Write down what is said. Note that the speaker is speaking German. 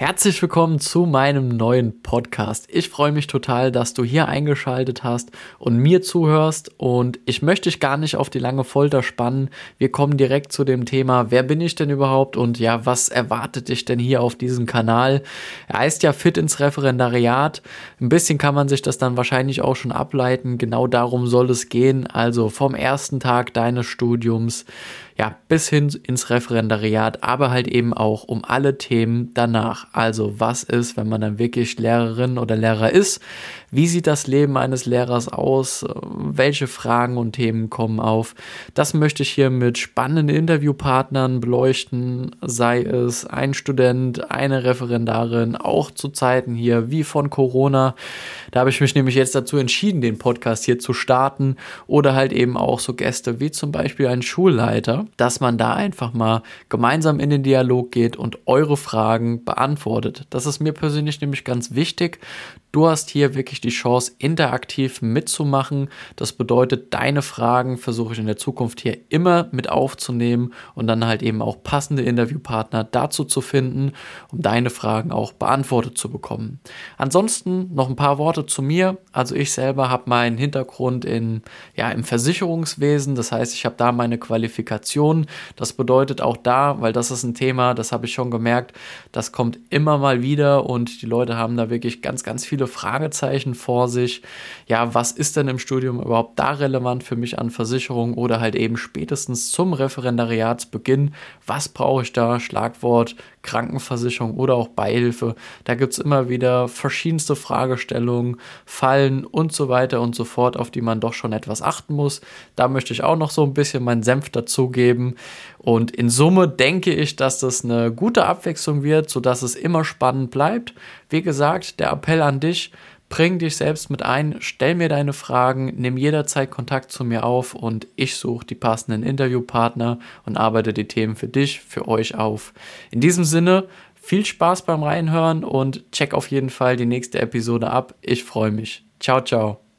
Herzlich willkommen zu meinem neuen Podcast. Ich freue mich total, dass du hier eingeschaltet hast und mir zuhörst und ich möchte dich gar nicht auf die lange Folter spannen. Wir kommen direkt zu dem Thema, wer bin ich denn überhaupt und ja, was erwartet dich denn hier auf diesem Kanal? Er heißt ja Fit ins Referendariat. Ein bisschen kann man sich das dann wahrscheinlich auch schon ableiten. Genau darum soll es gehen. Also vom ersten Tag deines Studiums ja, bis hin ins Referendariat, aber halt eben auch um alle Themen danach. Also was ist, wenn man dann wirklich Lehrerin oder Lehrer ist? Wie sieht das Leben eines Lehrers aus? Welche Fragen und Themen kommen auf? Das möchte ich hier mit spannenden Interviewpartnern beleuchten, sei es ein Student, eine Referendarin, auch zu Zeiten hier wie von Corona. Da habe ich mich nämlich jetzt dazu entschieden, den Podcast hier zu starten oder halt eben auch so Gäste wie zum Beispiel ein Schulleiter, dass man da einfach mal gemeinsam in den Dialog geht und eure Fragen beantwortet. Das ist mir persönlich nämlich ganz wichtig. Du hast hier wirklich die Chance, interaktiv mitzumachen. Das bedeutet, deine Fragen versuche ich in der Zukunft hier immer mit aufzunehmen und dann halt eben auch passende Interviewpartner dazu zu finden, um deine Fragen auch beantwortet zu bekommen. Ansonsten noch ein paar Worte zu mir. Also ich selber habe meinen Hintergrund in, ja, im Versicherungswesen. Das heißt, ich habe da meine Qualifikation. Das bedeutet auch da, weil das ist ein Thema, das habe ich schon gemerkt, das kommt immer mal wieder und die Leute haben da wirklich ganz, ganz viele viele Fragezeichen vor sich. Ja, was ist denn im Studium überhaupt da relevant für mich an Versicherung oder halt eben spätestens zum Referendariatsbeginn? Was brauche ich da? Schlagwort Krankenversicherung oder auch Beihilfe. Da gibt es immer wieder verschiedenste Fragestellungen, Fallen und so weiter und so fort, auf die man doch schon etwas achten muss. Da möchte ich auch noch so ein bisschen meinen Senf dazugeben. Und in Summe denke ich, dass das eine gute Abwechslung wird, sodass es immer spannend bleibt. Wie gesagt, der Appell an dich, Bring dich selbst mit ein, stell mir deine Fragen, nimm jederzeit Kontakt zu mir auf und ich suche die passenden Interviewpartner und arbeite die Themen für dich, für euch auf. In diesem Sinne, viel Spaß beim Reinhören und check auf jeden Fall die nächste Episode ab. Ich freue mich. Ciao, ciao.